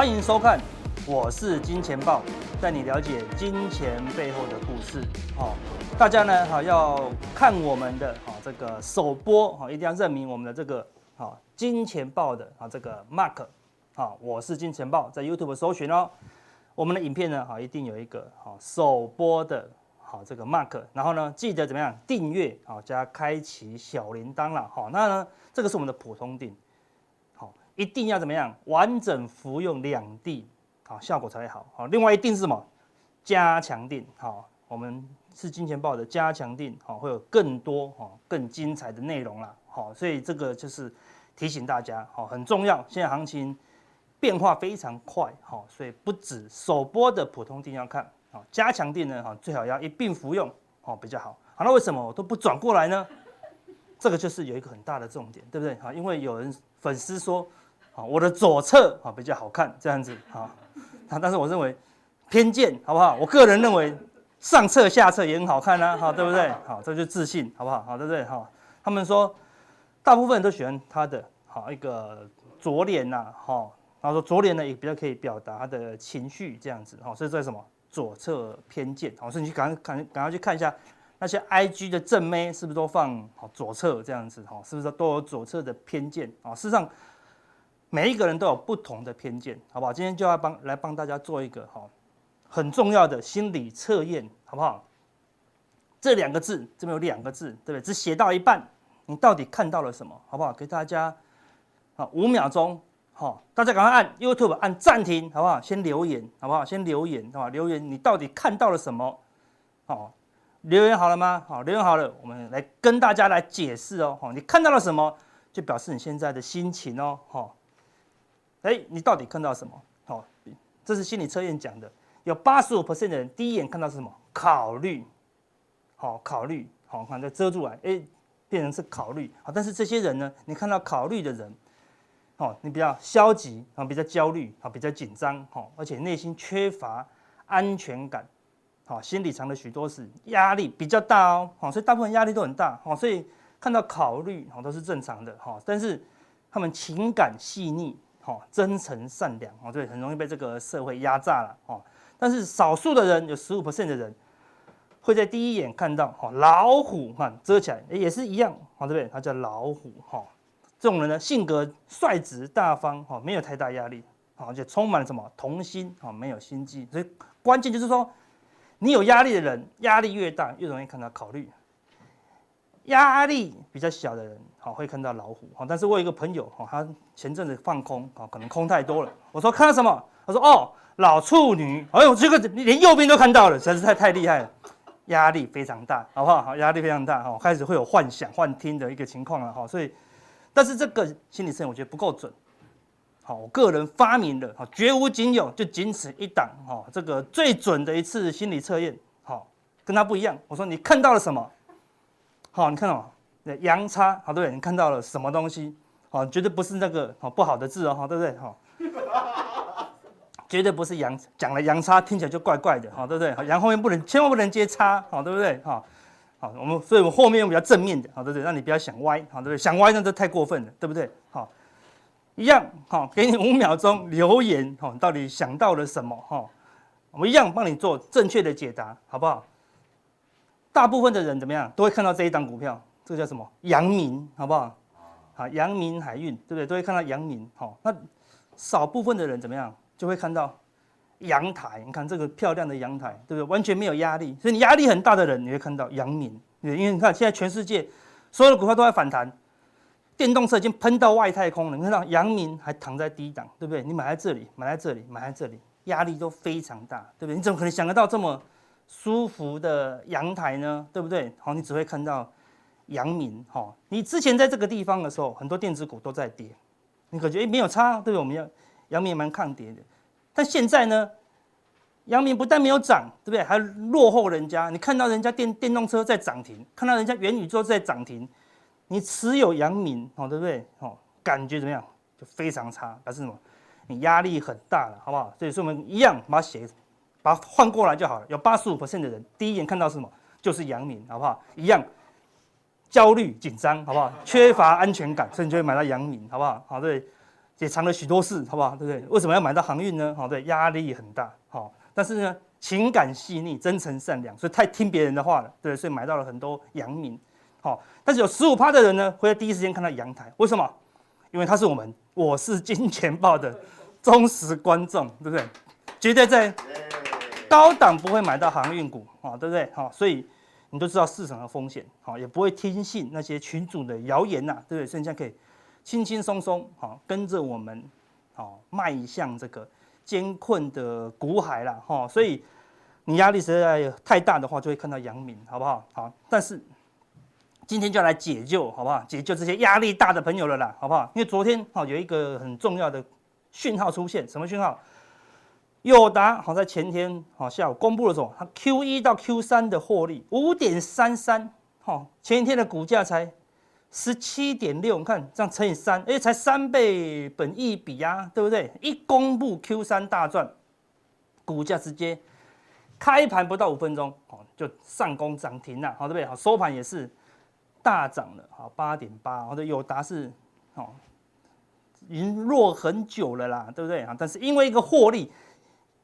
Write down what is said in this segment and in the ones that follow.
欢迎收看，我是金钱豹，带你了解金钱背后的故事。好，大家呢好要看我们的好这个首播好，一定要认明我们的这个好金钱豹的啊这个 Mark。好，我是金钱豹，在 YouTube 搜寻哦。我们的影片呢好一定有一个好首播的。好，这个 mark，然后呢，记得怎么样订阅，好加开启小铃铛了，好，那呢，这个是我们的普通订，一定要怎么样完整服用两錠，好，效果才会好，好，另外一定是什么？加强定，好，我们是金钱豹的加强定，好，会有更多哈更精彩的内容啦，好，所以这个就是提醒大家，好，很重要，现在行情变化非常快，好，所以不止首播的普通定要看。好，加强定呢，哈，最好要一并服用，哦，比较好。好，那为什么我都不转过来呢？这个就是有一个很大的重点，对不对？哈，因为有人粉丝说，好，我的左侧啊比较好看，这样子，啊，但是我认为偏见，好不好？我个人认为上侧下侧也很好看啊，哈，对不对？好，这就是自信，好不好？好，对不对？哈，他们说大部分人都喜欢他的，好一个左脸呐，哈，然后说左脸呢也比较可以表达他的情绪，这样子，哈，所以这什么？左侧偏见，好，所以你去赶赶赶快去看一下那些 IG 的正妹是不是都放好左侧这样子，哈，是不是都有左侧的偏见啊？事实上，每一个人都有不同的偏见，好不好？今天就要帮来帮大家做一个哈很重要的心理测验，好不好？这两个字这边有两个字，对不对？只写到一半，你到底看到了什么？好不好？给大家啊五秒钟。好，大家赶快按 YouTube 按暂停，好不好？先留言，好不好？先留言，好吧？留言，你到底看到了什么？好，留言好了吗？好，留言好了，我们来跟大家来解释哦。好，你看到了什么，就表示你现在的心情哦。好，哎，你到底看到什么？好，这是心理测验讲的，有八十五 percent 的人第一眼看到是什么？考虑，好，考虑，好，看再遮住来，哎，变成是考虑。好，但是这些人呢，你看到考虑的人。哦，你比较消极啊，比较焦虑啊，比较紧张哈，而且内心缺乏安全感，好，心里藏了许多事，压力比较大哦，好，所以大部分压力都很大，好，所以看到考虑好都是正常的哈，但是他们情感细腻，好，真诚善良，哦，对，很容易被这个社会压榨了，哦，但是少数的人有十五 percent 的人会在第一眼看到，哈，老虎哈遮起来，也是一样，好，对不对？它叫老虎，哈。这种人呢，性格率直大方，哈，没有太大压力，而且充满了什么童心，哈，没有心机。所以关键就是说，你有压力的人，压力越大，越容易看到考虑；压力比较小的人，好，会看到老虎，哈。但是我有一个朋友，哈，他前阵子放空，可能空太多了。我说看到什么？他说哦，老处女。哎呦，这个你连右边都看到了，实在是太太厉害了。压力非常大，好不好？好，压力非常大，哈，开始会有幻想、幻听的一个情况了，哈，所以。但是这个心理测验我觉得不够准，好，我个人发明的，好，绝无仅有，就仅此一档，哈，这个最准的一次心理测验，好，跟他不一样。我说你看到了什么？好，你看到吗？阳差，好，对不对？你看到了什么东西？好，绝对不是那个好不好的字哦，哈，对不对？哈，绝对不是阳，讲了阳差听起来就怪怪的，哈，对不对？阳后面不能，千万不能接差，好，对不对？哈。好，我们所以，我们后面用比较正面的，好，对不对？让你不要想歪，好，对不对？想歪那就太过分了，对不对？好，一样，好，给你五秒钟留言，哈，到底想到了什么？哈，我们一样帮你做正确的解答，好不好？大部分的人怎么样，都会看到这一档股票，这个叫什么？阳明，好不好？好，阳明海运，对不对？都会看到阳明，好，那少部分的人怎么样，就会看到。阳台，你看这个漂亮的阳台，对不对？完全没有压力，所以你压力很大的人，你会看到阳明，因为你看现在全世界所有的股票都在反弹，电动车已经喷到外太空了。你看到阳明还躺在低档，对不对？你买在这里，买在这里，买在这里，压力都非常大，对不对？你怎么可能想得到这么舒服的阳台呢？对不对？好，你只会看到阳明，哈，你之前在这个地方的时候，很多电子股都在跌，你感觉诶没有差，对不对？我们要阳明蛮抗跌的。但现在呢，阳明不但没有涨，对不对？还落后人家。你看到人家电电动车在涨停，看到人家元宇宙在涨停，你持有阳明，哦，对不对？哦，感觉怎么样？就非常差，表示什么？你压力很大了，好不好？所以说我们一样把它写，把它换过来就好了。有八十五%的人第一眼看到是什么？就是阳明，好不好？一样焦虑紧张，好不好？缺乏安全感，所以你就会买到阳明，好不好？好，对。也藏了许多事，好不好？对不对？为什么要买到航运呢？好，对，压力很大，好，但是呢，情感细腻，真诚善良，所以太听别人的话了，对，所以买到了很多阳明，好，但是有十五趴的人呢，会在第一时间看到阳台，为什么？因为他是我们我是金钱豹的忠实观众，对不对？绝对在高档不会买到航运股，啊，对不对？好，所以你都知道市场的风险，好，也不会听信那些群主的谣言呐，对不对？所以现在可以。轻轻松松，好，跟着我们，好，迈向这个艰困的股海了，哈，所以你压力实在太大的话，就会看到阳明，好不好？好，但是今天就要来解救，好不好？解救这些压力大的朋友了啦，好不好？因为昨天，好，有一个很重要的讯号出现，什么讯号？友达好在前天，好下午公布的时候，它 Q 一到 Q 三的获利五点三三，好，前一天的股价才。十七点六，你看这样乘以三，哎，才三倍本益比啊，对不对？一公布 Q 三大赚，股价直接开盘不到五分钟，哦，就上攻涨停了，好，对不对？好，收盘也是大涨了，好，八点八，好的，友达是哦，已经弱很久了啦，对不对啊？但是因为一个获利，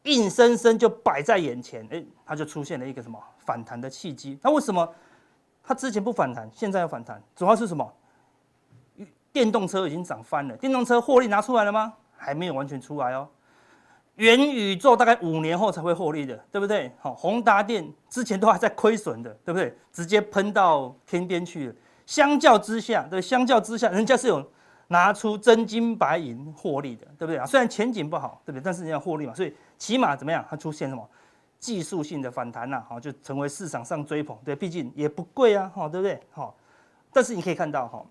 硬生生就摆在眼前，哎，它就出现了一个什么反弹的契机？那为什么？它之前不反弹，现在要反弹，主要是什么？电动车已经涨翻了，电动车获利拿出来了吗？还没有完全出来哦。元宇宙大概五年后才会获利的，对不对？好，宏达电之前都还在亏损的，对不对？直接喷到天边去了。相较之下，对，相较之下，人家是有拿出真金白银获利的，对不对啊？虽然前景不好，对不对？但是你要获利嘛，所以起码怎么样？它出现什么？技术性的反弹呐，好，就成为市场上追捧，对，毕竟也不贵啊，好，对不对？好，但是你可以看到，哈，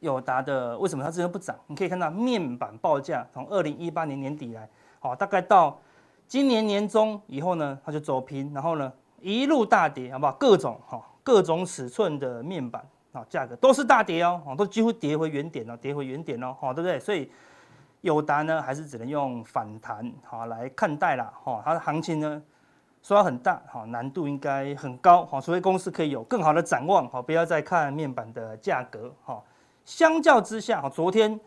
友达的为什么它之前不涨？你可以看到面板报价从二零一八年年底来，好，大概到今年年中以后呢，它就走平，然后呢一路大跌，好不好？各种哈，各种尺寸的面板啊，价格都是大跌哦，哦都几乎跌回原点了，跌回原点了，好，对不对？所以。友达呢，还是只能用反弹好来看待啦。哈，它的行情呢，说要很大，好难度应该很高，好，除非公司可以有更好的展望，好，不要再看面板的价格，哈。相较之下，哈昨天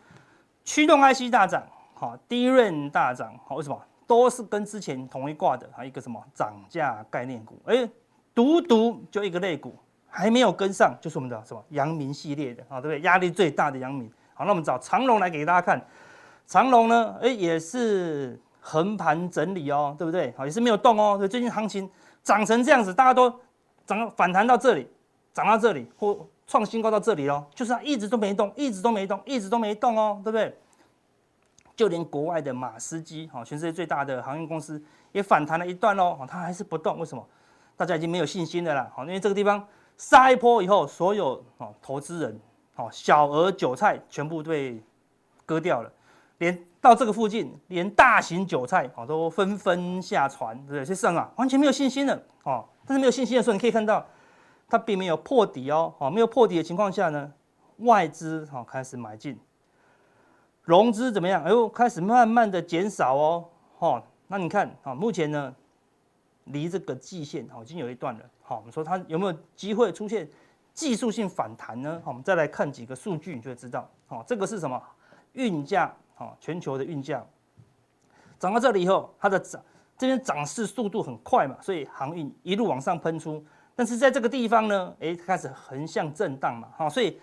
驱动 IC 大涨，好，DRAM 大涨，好，为什么？都是跟之前同一挂的，还有一个什么涨价概念股，哎，独独就一个类股还没有跟上，就是我们的什么阳明系列的，啊，对不对？压力最大的阳明，好，那我们找长荣来给大家看。长荣呢，哎，也是横盘整理哦，对不对？好，也是没有动哦。最近行情涨成这样子，大家都涨反弹到这里，涨到这里或创新高到这里哦，就是它一直都没动，一直都没动，一直都没动哦，对不对？就连国外的马斯基，好，全世界最大的航运公司也反弹了一段哦，它还是不动，为什么？大家已经没有信心的啦，好，因为这个地方杀一波以后，所有哦投资人，哦小额韭菜全部被割掉了。连到这个附近，连大型韭菜哦都纷纷下船，对不对？所以市场啊完全没有信心了哦。但是没有信心的时候，你可以看到它并没有破底哦，哦没有破底的情况下呢，外资哦开始买进，融资怎么样？哎呦，开始慢慢的减少哦，哦那你看啊，目前呢离这个季线哦已经有一段了，好，我们说它有没有机会出现技术性反弹呢？好，我们再来看几个数据，你就会知道，好，这个是什么运价？好，全球的运价涨到这里以后，它的涨这边涨势速度很快嘛，所以航运一路往上喷出。但是在这个地方呢，哎，开始横向震荡嘛，哈，所以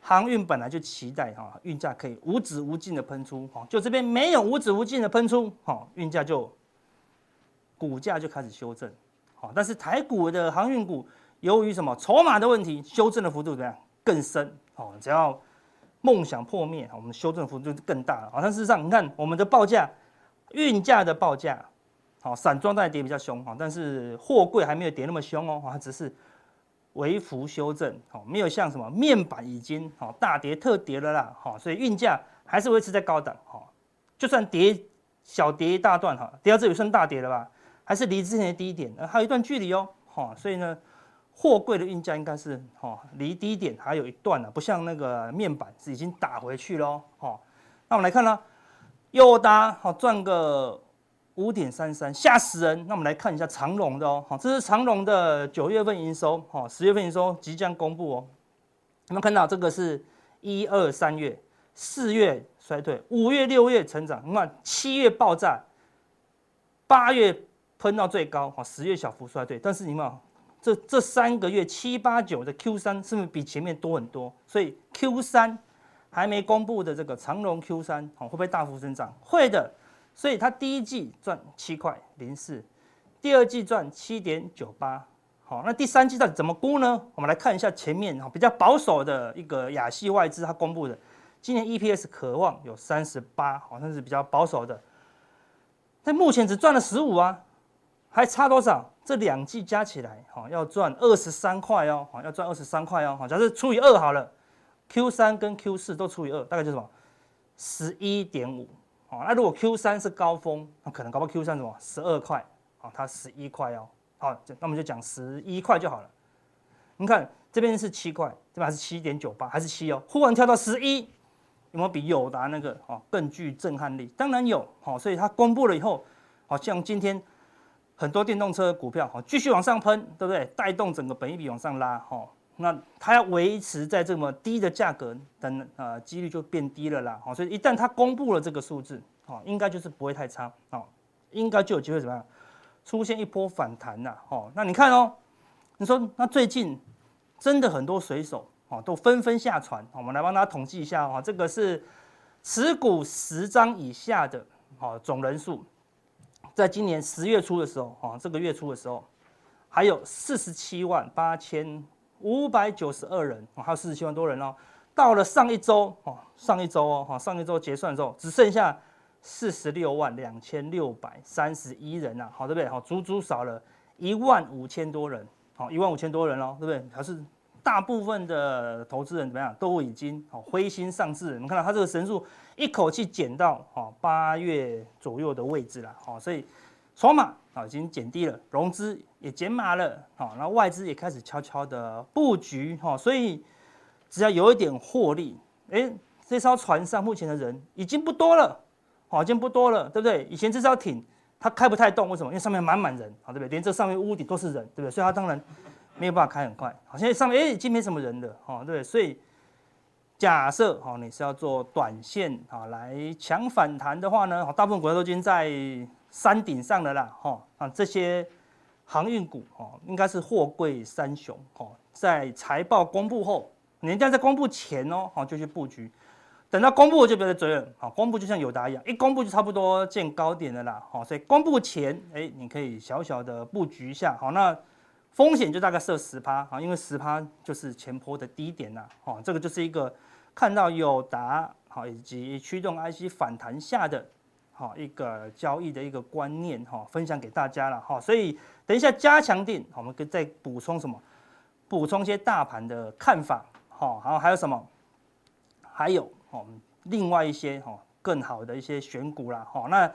航运本来就期待哈运价可以无止无尽的喷出，哈，就这边没有无止无尽的喷出，哈，运价就股价就开始修正，好，但是台股的航运股由于什么筹码的问题，修正的幅度怎样更深，哦，只要。梦想破灭，我们修正幅度就更大了。好，但事实上，你看我们的报价，运价的报价，好，散装当然跌比较凶，哈，但是货柜还没有跌那么凶哦，它只是微幅修正，好，没有像什么面板已经好大跌特跌了啦，好，所以运价还是维持在高档，好，就算跌小跌一大段，哈，跌到这里算大跌了吧，还是离之前的低点还有一段距离哦，哈，所以呢。货柜的运价应该是哦，离低点还有一段呢，不像那个面板是已经打回去喽，哦，那我们来看呢，又搭好赚个五点三三，吓死人。那我们来看一下长荣的哦，好，这是长荣的九月份营收，哦，十月份营收即将公布哦。有没有看到这个是一二三月，四月衰退，五月、六月成长，你看七月爆炸，八月喷到最高，哈，十月小幅衰退。但是你看，这这三个月七八九的 Q 三是不是比前面多很多？所以 Q 三还没公布的这个长荣 Q 三，哦，会不会大幅增长？会的。所以它第一季赚七块零四，第二季赚七点九八。好，那第三季到底怎么估呢？我们来看一下前面哈，比较保守的一个亚系外资它公布的。今年 EPS 可望有三十八，好像是比较保守的。但目前只赚了十五啊，还差多少？这两季加起来，哈，要赚二十三块哦，好，要赚二十三块哦，好，假设除以二好了，Q 三跟 Q 四都除以二，大概就是什么？十一点五，好，那如果 Q 三是高峰，那可能搞不好 Q 三什么？十二块，好，它十一块哦，好，那我们就讲十一块就好了。你看这边是七块，这边还是七点九八，还是七哦，忽然跳到十一。有没有比友达那个哦更具震撼力？当然有，好，所以它公布了以后，好像今天很多电动车股票好继续往上喷，对不对？带动整个本益比往上拉，哈，那它要维持在这么低的价格，等呃几率就变低了啦，好，所以一旦它公布了这个数字，哦，应该就是不会太差，哦，应该就有机会怎么样出现一波反弹呐，哦，那你看哦，你说那最近真的很多水手。哦，都纷纷下船。我们来帮大家统计一下哈，这个是持股十张以下的，哦，总人数，在今年十月初的时候，哦，这个月初的时候，还有四十七万八千五百九十二人，哦，还有四十七万多人哦。到了上一周，哦，上一周哦，哈，上一周结算的时候，只剩下四十六万两千六百三十一人呐，好，对不对？好，足足少了一万五千多人，好，一万五千多人哦，对不对？还是。大部分的投资人怎么样？都已经哦灰心丧志。我们看到它这个神数一口气减到哦八月左右的位置了，哦，所以筹码啊已经减低了，融资也减码了，好，然后外资也开始悄悄的布局，哈，所以只要有一点获利，哎，这艘船上目前的人已经不多了，好，已经不多了，对不对？以前这艘艇它开不太动，为什么？因为上面满满人，好，对不对？连这上面屋顶都是人，对不对？所以它当然。没有办法开很快，好，现在上面哎已经没什么人了，哈，对，所以假设哈你是要做短线啊来抢反弹的话呢，大部分股票都已经在山顶上了啦，哈啊这些航运股哦应该是货柜三雄哦，在财报公布后，人家在公布前哦，好就去布局，等到公布我就别再追了，好，公布就像友达一样，一公布就差不多见高点了啦，好，所以公布前哎你可以小小的布局一下，好那。风险就大概设十趴啊，因为十趴就是前波的低点呐，哦，这个就是一个看到友达好以及驱动 IC 反弹下的好一个交易的一个观念哈，分享给大家了哈，所以等一下加强錠，我们可以再补充什么？补充一些大盘的看法，好，然后还有什么？还有哦，另外一些哈更好的一些选股啦，好那。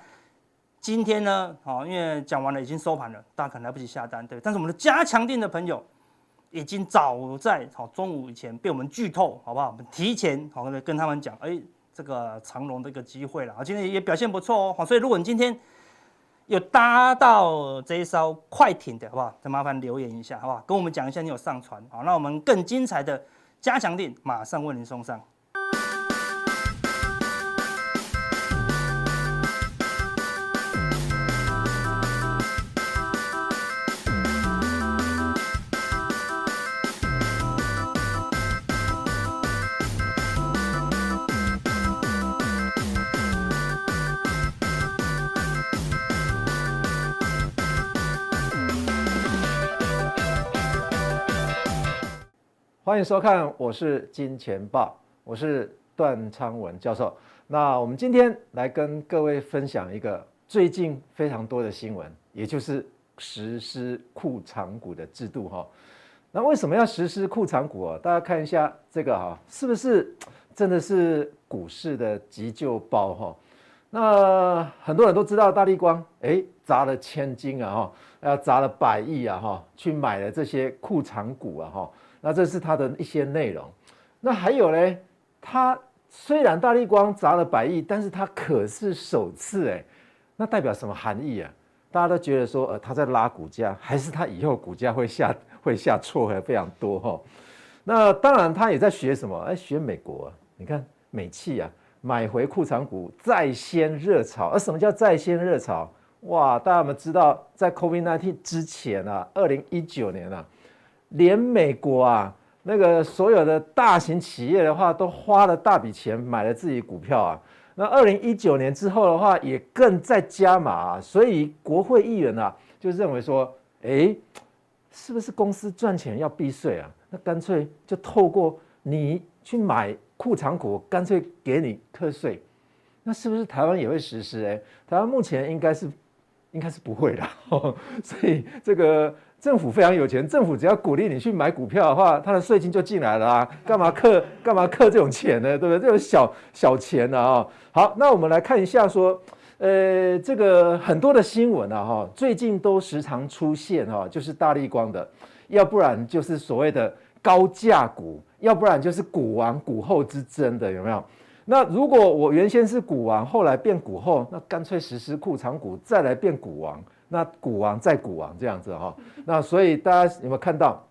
今天呢，好，因为讲完了已经收盘了，大家可能来不及下单，对。但是我们的加强錠的朋友，已经早在好中午以前被我们剧透，好不好？我们提前好跟他们讲，哎，这个长龙的一个机会了，啊，今天也表现不错哦，好，所以如果你今天有搭到这一艘快艇的，好不好？再麻烦留言一下，好不好？跟我们讲一下你有上船，好，那我们更精彩的加强錠马上为您送上。欢迎收看，我是金钱豹，我是段昌文教授。那我们今天来跟各位分享一个最近非常多的新闻，也就是实施库藏股的制度哈。那为什么要实施库藏股啊？大家看一下这个哈，是不是真的是股市的急救包哈？那很多人都知道大立光哎砸了千金啊哈，要砸了百亿啊哈，去买了这些库藏股啊哈。那这是它的一些内容，那还有呢？它虽然大力光砸了百亿，但是它可是首次哎，那代表什么含义啊？大家都觉得说，呃，它在拉股价，还是它以后股价会下 会下挫还非常多哈？那当然，它也在学什么？哎，学美国啊！你看美企啊，买回库藏股再掀热潮。而什么叫再掀热潮？哇，大家有没有知道，在 COVID-19 之前啊，二零一九年啊，连美国啊那个所有的大型企业的话，都花了大笔钱买了自己股票啊。那二零一九年之后的话，也更在加码。所以国会议员啊，就认为说，哎，是不是公司赚钱要避税啊？那干脆就透过你去买库藏股，干脆给你课税。那是不是台湾也会实施？哎，台湾目前应该是。应该是不会的，所以这个政府非常有钱，政府只要鼓励你去买股票的话，它的税金就进来了啊，干嘛课干嘛课这种钱呢？对不对？这种小小钱呢啊。好，那我们来看一下说，呃，这个很多的新闻啊哈，最近都时常出现哈，就是大立光的，要不然就是所谓的高价股，要不然就是股王股后之争的，有没有？那如果我原先是股王，后来变股后，那干脆实施库藏股，再来变股王，那股王再股王这样子哈。那所以大家有没有看到，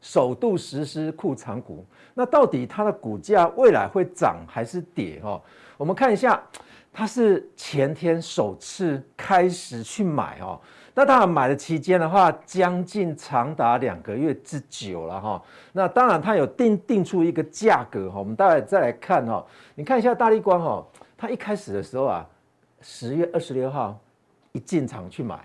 首度实施库藏股？那到底它的股价未来会涨还是跌哈？我们看一下，它是前天首次开始去买哦。那当然买的期间的话，将近长达两个月之久了哈。那当然它有定定出一个价格哈。我们待会再来看哈。你看一下大立光哈，它一开始的时候啊，十月二十六号一进场去买，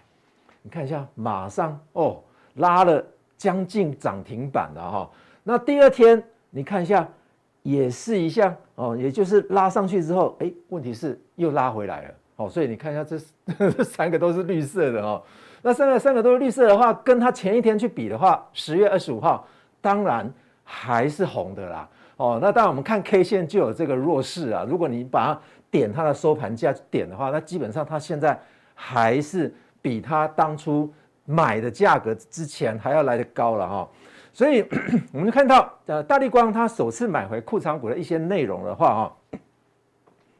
你看一下，马上哦拉了将近涨停板了哈。那第二天你看一下，也是一样哦，也就是拉上去之后，哎，问题是又拉回来了。哦，所以你看一下这这 三个都是绿色的哦。那三个三个都是绿色的话，跟它前一天去比的话，十月二十五号当然还是红的啦。哦，那当然我们看 K 线就有这个弱势啊。如果你把它点它的收盘价点的话，那基本上它现在还是比他当初买的价格之前还要来得高了哈。所以 我们就看到呃大立光他首次买回库藏股的一些内容的话哈。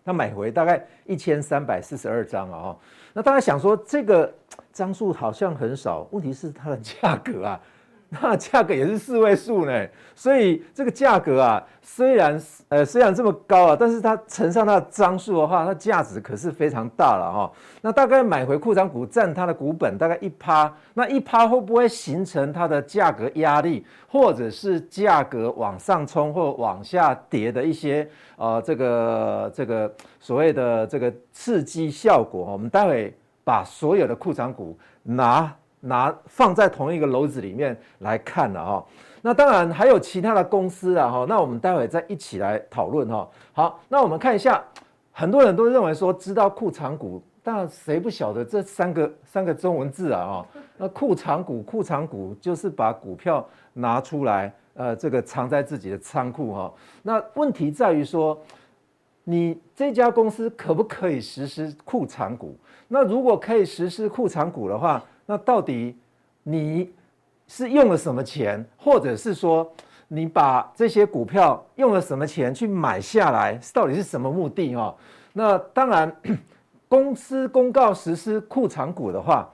他买回大概一千三百四十二张啊，那大家想说这个张数好像很少，问题是它的价格啊。那价格也是四位数呢，所以这个价格啊，虽然呃虽然这么高啊，但是它乘上它的张数的话，它价值可是非常大了哈。那大概买回库藏股占它的股本大概一趴，那一趴会不会形成它的价格压力，或者是价格往上冲或往下跌的一些呃这个这个所谓的这个刺激效果？我们待会把所有的库藏股拿。拿放在同一个篓子里面来看了哈，那当然还有其他的公司啊哈，那我们待会再一起来讨论哈。好，那我们看一下，很多人都认为说知道库藏股，但谁不晓得这三个三个中文字啊哈？那库藏股，库藏股就是把股票拿出来，呃，这个藏在自己的仓库哈。那问题在于说，你这家公司可不可以实施库藏股？那如果可以实施库藏股的话，那到底你是用了什么钱，或者是说你把这些股票用了什么钱去买下来，到底是什么目的？哦，那当然，公司公告实施库藏股的话，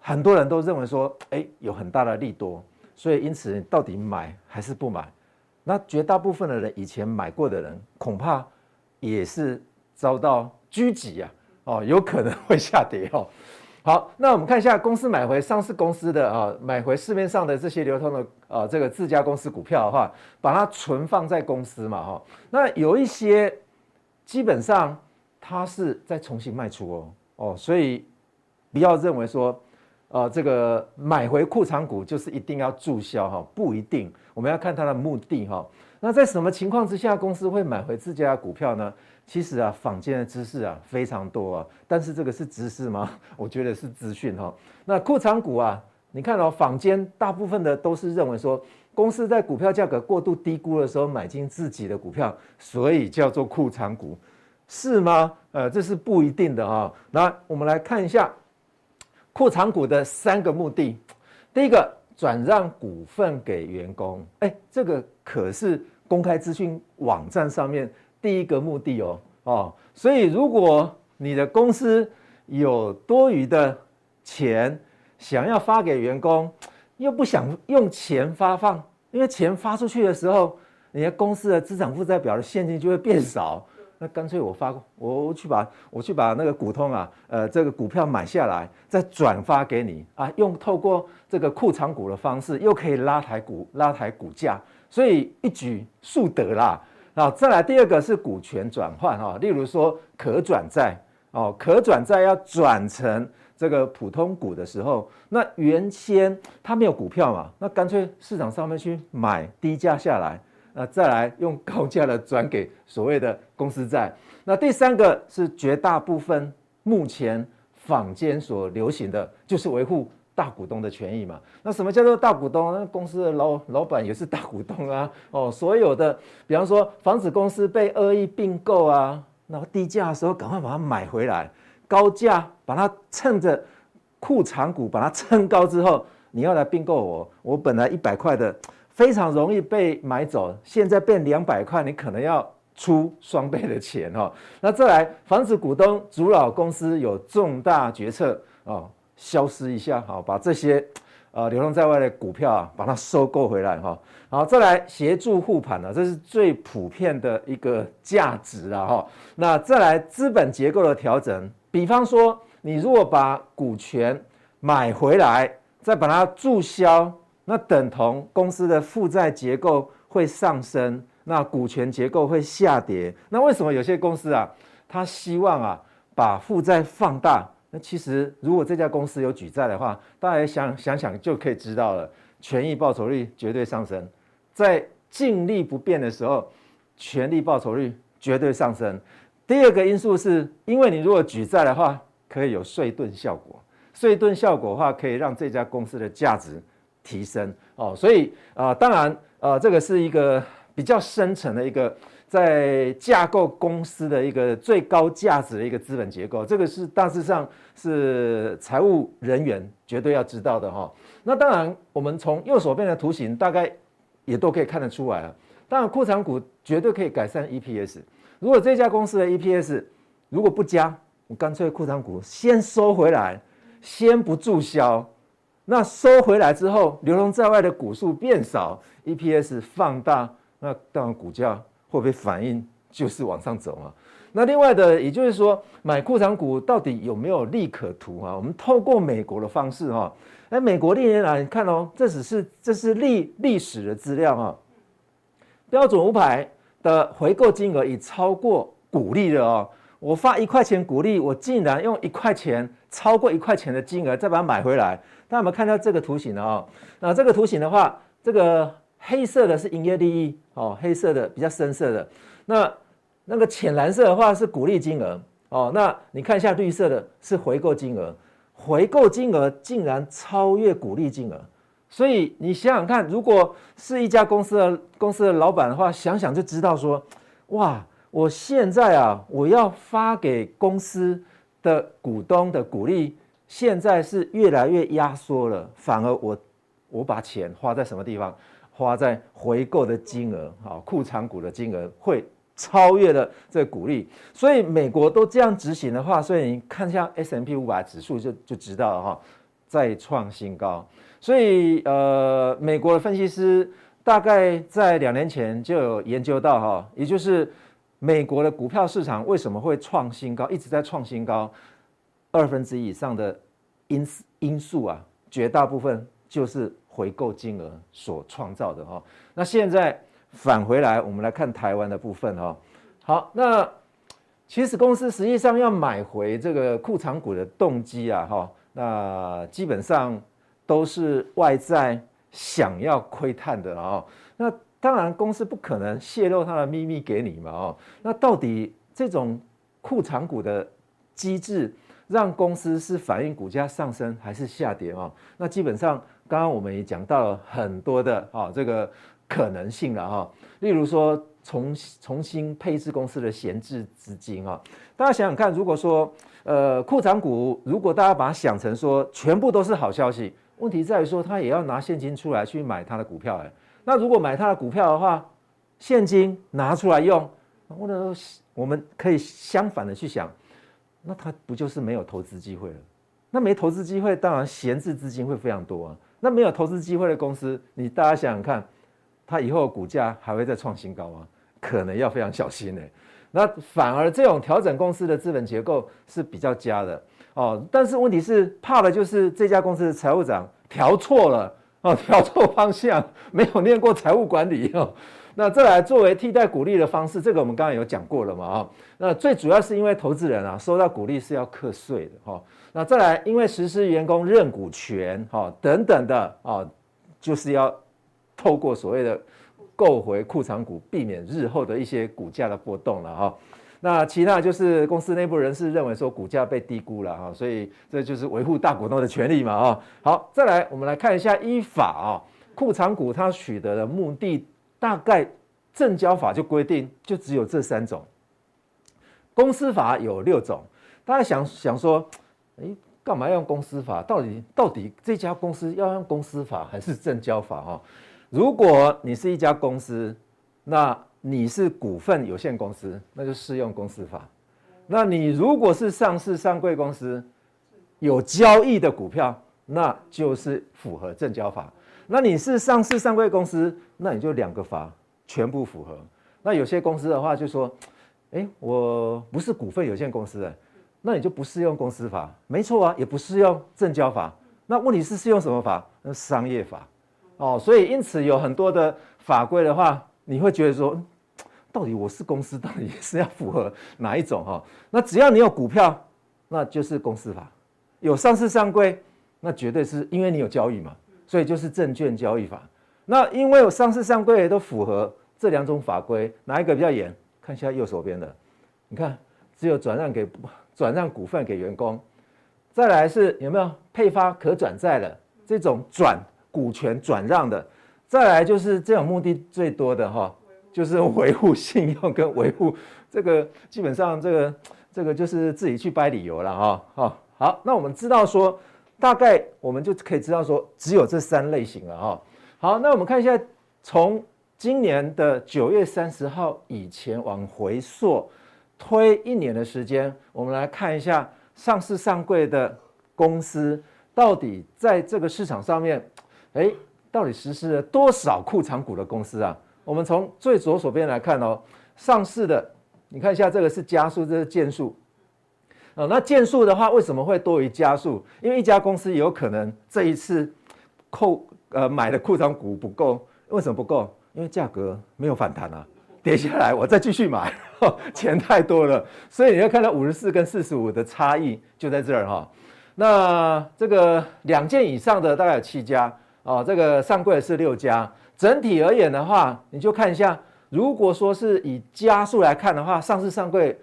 很多人都认为说，哎，有很大的利多，所以因此到底买还是不买？那绝大部分的人以前买过的人，恐怕也是遭到狙击啊，哦，有可能会下跌哦。好，那我们看一下公司买回上市公司的啊，买回市面上的这些流通的啊，这个自家公司股票的话，把它存放在公司嘛，哈。那有一些基本上它是在重新卖出哦，哦，所以不要认为说，呃，这个买回库藏股就是一定要注销哈，不一定，我们要看它的目的哈。那在什么情况之下公司会买回自家的股票呢？其实啊，坊间的知识啊非常多啊，但是这个是知识吗？我觉得是资讯哈。那库藏股啊，你看哦，坊间大部分的都是认为说，公司在股票价格过度低估的时候买进自己的股票，所以叫做库藏股，是吗？呃，这是不一定的哈。那我们来看一下库藏股的三个目的。第一个，转让股份给员工，哎，这个可是公开资讯网站上面。第一个目的哦哦，所以如果你的公司有多余的钱想要发给员工，又不想用钱发放，因为钱发出去的时候，你的公司的资产负债表的现金就会变少，那干脆我发我去把我去把那个股通啊，呃，这个股票买下来，再转发给你啊，用透过这个库藏股的方式，又可以拉抬股拉抬股价，所以一举数得啦。啊，再来第二个是股权转换哈，例如说可转债哦，可转债要转成这个普通股的时候，那原先它没有股票嘛，那干脆市场上面去买低价下来。那再来用高价的转给所谓的公司债。那第三个是绝大部分目前坊间所流行的就是维护大股东的权益嘛。那什么叫做大股东？那公司的老老板也是大股东啊。哦，所有的，比方说防止公司被恶意并购啊，那低价的时候赶快把它买回来，高价把它趁着库藏股把它撑高之后，你要来并购我，我本来一百块的。非常容易被买走，现在变两百块，你可能要出双倍的钱哦。那再来，防止股东阻挠公司有重大决策哦，消失一下，好，把这些呃流通在外的股票啊，把它收购回来哈。好，再来协助护盘呢，这是最普遍的一个价值了哈。那再来资本结构的调整，比方说你如果把股权买回来，再把它注销。那等同公司的负债结构会上升，那股权结构会下跌。那为什么有些公司啊，他希望啊把负债放大？那其实如果这家公司有举债的话，大家想想想就可以知道了，权益报酬率绝对上升。在净利不变的时候，权利报酬率绝对上升。第二个因素是因为你如果举债的话，可以有税盾效果。税盾效果的话，可以让这家公司的价值。提升哦，所以啊、当然呃，这个是一个比较深层的一个在架构公司的一个最高价值的一个资本结构，这个是大致上是财务人员绝对要知道的哈、那当然，我们从右手边的图形大概也都可以看得出来了。当然，库藏股绝对可以改善 EPS。如果这家公司的 EPS 如果不加，我干脆库藏股先收回来，先不注销。那收回来之后，流通在外的股数变少，EPS 放大，那当然股价会不会反应就是往上走嘛？那另外的，也就是说，买库藏股到底有没有利可图啊？我们透过美国的方式哈，哎，美国历年来你看哦，这只是这是历历史的资料啊，标准五百的回购金额已超过股利了哦。我发一块钱股利，我竟然用一块钱超过一块钱的金额再把它买回来。大家有没有看到这个图形呢？哦，那这个图形的话，这个黑色的是营业利益哦，黑色的比较深色的，那那个浅蓝色的话是股利金额哦。那你看一下绿色的是回购金额，回购金额竟然超越股利金额，所以你想想看，如果是一家公司的公司的老板的话，想想就知道说，哇。我现在啊，我要发给公司的股东的股利，现在是越来越压缩了。反而我我把钱花在什么地方？花在回购的金额，好，库藏股的金额会超越了这个股利。所以美国都这样执行的话，所以你看像 S M P 五百指数就就知道了哈，再创新高。所以呃，美国的分析师大概在两年前就有研究到哈，也就是。美国的股票市场为什么会创新高，一直在创新高？二分之以上的因因素啊，绝大部分就是回购金额所创造的哈。那现在返回来，我们来看台湾的部分哈。好，那其实公司实际上要买回这个库藏股的动机啊哈，那基本上都是外在想要窥探的啊。那当然，公司不可能泄露它的秘密给你嘛，哦，那到底这种库藏股的机制，让公司是反映股价上升还是下跌啊？那基本上，刚刚我们也讲到了很多的啊这个可能性了哈，例如说重重新配置公司的闲置资金啊，大家想想看，如果说呃库藏股，如果大家把它想成说全部都是好消息，问题在于说他也要拿现金出来去买他的股票哎。那如果买他的股票的话，现金拿出来用，或者我们可以相反的去想，那他不就是没有投资机会了？那没投资机会，当然闲置资金会非常多啊。那没有投资机会的公司，你大家想想看，它以后股价还会再创新高吗？可能要非常小心呢。那反而这种调整公司的资本结构是比较佳的哦。但是问题是怕的就是这家公司的财务长调错了哦，调错方向，没有念过财务管理哦。那再来作为替代股利的方式，这个我们刚刚有讲过了嘛啊。那最主要是因为投资人啊收到股利是要课税的哈。那再来因为实施员工认股权哈等等的啊，就是要透过所谓的。购回库藏股，避免日后的一些股价的波动了哈。那其他就是公司内部人士认为说股价被低估了哈，所以这就是维护大股东的权利嘛啊。好，再来我们来看一下依法啊，库藏股它取得的目的，大概证交法就规定就只有这三种。公司法有六种，大家想想说，哎，干嘛要用公司法？到底到底这家公司要用公司法还是证交法哈？如果你是一家公司，那你是股份有限公司，那就适用公司法。那你如果是上市上柜公司，有交易的股票，那就是符合证交法。那你是上市上柜公司，那你就两个法全部符合。那有些公司的话就说，诶，我不是股份有限公司，那你就不适用公司法。没错啊，也不适用证交法。那问题是适用什么法？那商业法。哦，所以因此有很多的法规的话，你会觉得说，到底我是公司，到底是要符合哪一种哈？那只要你有股票，那就是公司法；有上市上柜，那绝对是因为你有交易嘛，所以就是证券交易法。那因为我上市上柜都符合这两种法规，哪一个比较严？看一下右手边的，你看只有转让给转让股份给员工，再来是有没有配发可转债的这种转。股权转让的，再来就是这种目的最多的哈，就是维护信用跟维护这个，基本上这个这个就是自己去掰理由了哈。好，好，那我们知道说，大概我们就可以知道说，只有这三类型了哈。好，那我们看一下，从今年的九月三十号以前往回溯推一年的时间，我们来看一下上市上柜的公司到底在这个市场上面。哎，到底实施了多少库藏股的公司啊？我们从最左手边来看哦，上市的，你看一下这个是家数，这是件数。哦，那件数的话，为什么会多于家数？因为一家公司有可能这一次扣呃买的库藏股不够，为什么不够？因为价格没有反弹啊，跌下来我再继续买，钱太多了，所以你要看到五十四跟四十五的差异就在这儿哈。那这个两件以上的大概有七家。哦，这个上柜是六家，整体而言的话，你就看一下，如果说是以家数来看的话，上市上柜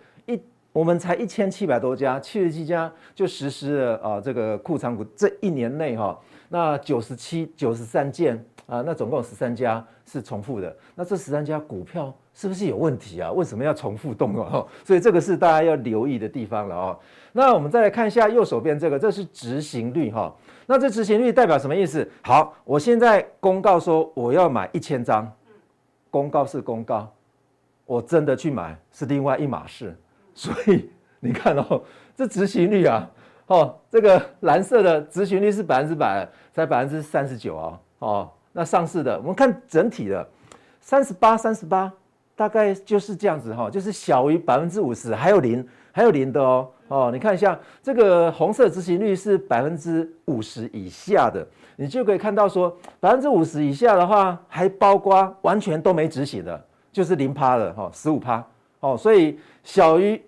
我们才一千七百多家，七十七家就实施了啊、这个库藏股这一年内哈、那九十七九十三件啊，那总共十三家是重复的，那这十三家股票是不是有问题啊？为什么要重复动啊？所以这个是大家要留意的地方了哦。那我们再来看一下右手边这个，这是执行率哈。那这执行率代表什么意思？好，我现在公告说我要买一千张，公告是公告，我真的去买是另外一码事。所以你看哦，这执行率啊，哦，这个蓝色的执行率是百分之百，才百分之三十九啊，哦，那上市的我们看整体的三十八，三十八，大概就是这样子哈，就是小于百分之五十，还有零，还有零的哦。哦，你看一下这个红色执行率是百分之五十以下的，你就可以看到说百分之五十以下的话，还包括完全都没执行的，就是零趴的哈，十五趴，哦所以小于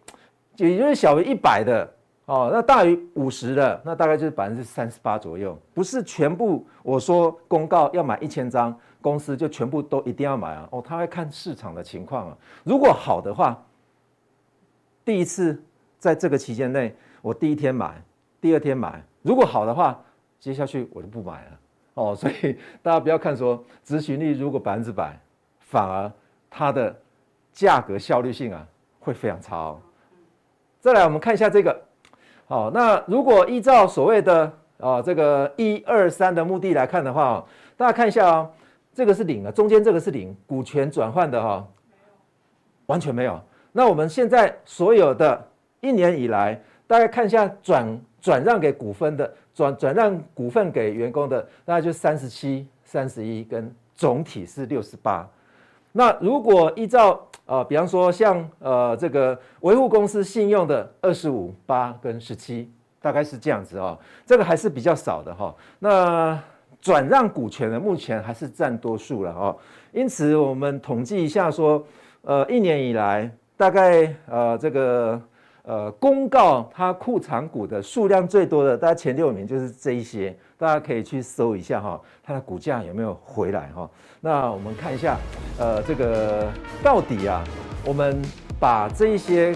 也就是小于一百的哦，那大于五十的，那大概就是百分之三十八左右，不是全部。我说公告要买一千张，公司就全部都一定要买啊？哦，他会看市场的情况啊，如果好的话，第一次。在这个期间内，我第一天买，第二天买，如果好的话，接下去我就不买了哦。所以大家不要看说执行率如果百分之百，反而它的价格效率性啊会非常差哦。再来，我们看一下这个，好，那如果依照所谓的啊这个一二三的目的来看的话，大家看一下啊，这个是零啊，中间这个是零，股权转换的哈，完全没有。那我们现在所有的。一年以来，大概看一下转转让给股份的转转让股份给员工的，大概就三十七、三十一，跟总体是六十八。那如果依照呃，比方说像呃这个维护公司信用的二十五八跟十七，大概是这样子哦，这个还是比较少的哈、哦。那转让股权的目前还是占多数了哦，因此我们统计一下说，呃，一年以来大概呃这个。呃，公告它库藏股的数量最多的，大家前六名就是这一些，大家可以去搜一下哈，它的股价有没有回来哈？那我们看一下，呃，这个到底啊，我们把这一些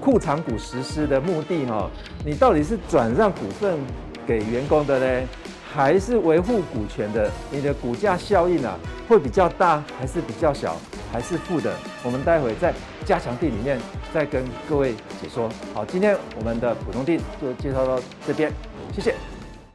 库藏股实施的目的哈，你到底是转让股份给员工的呢，还是维护股权的？你的股价效应啊，会比较大还是比较小？还是负的，我们待会再加强地里面再跟各位解说。好，今天我们的普通地就介绍到这边，谢谢。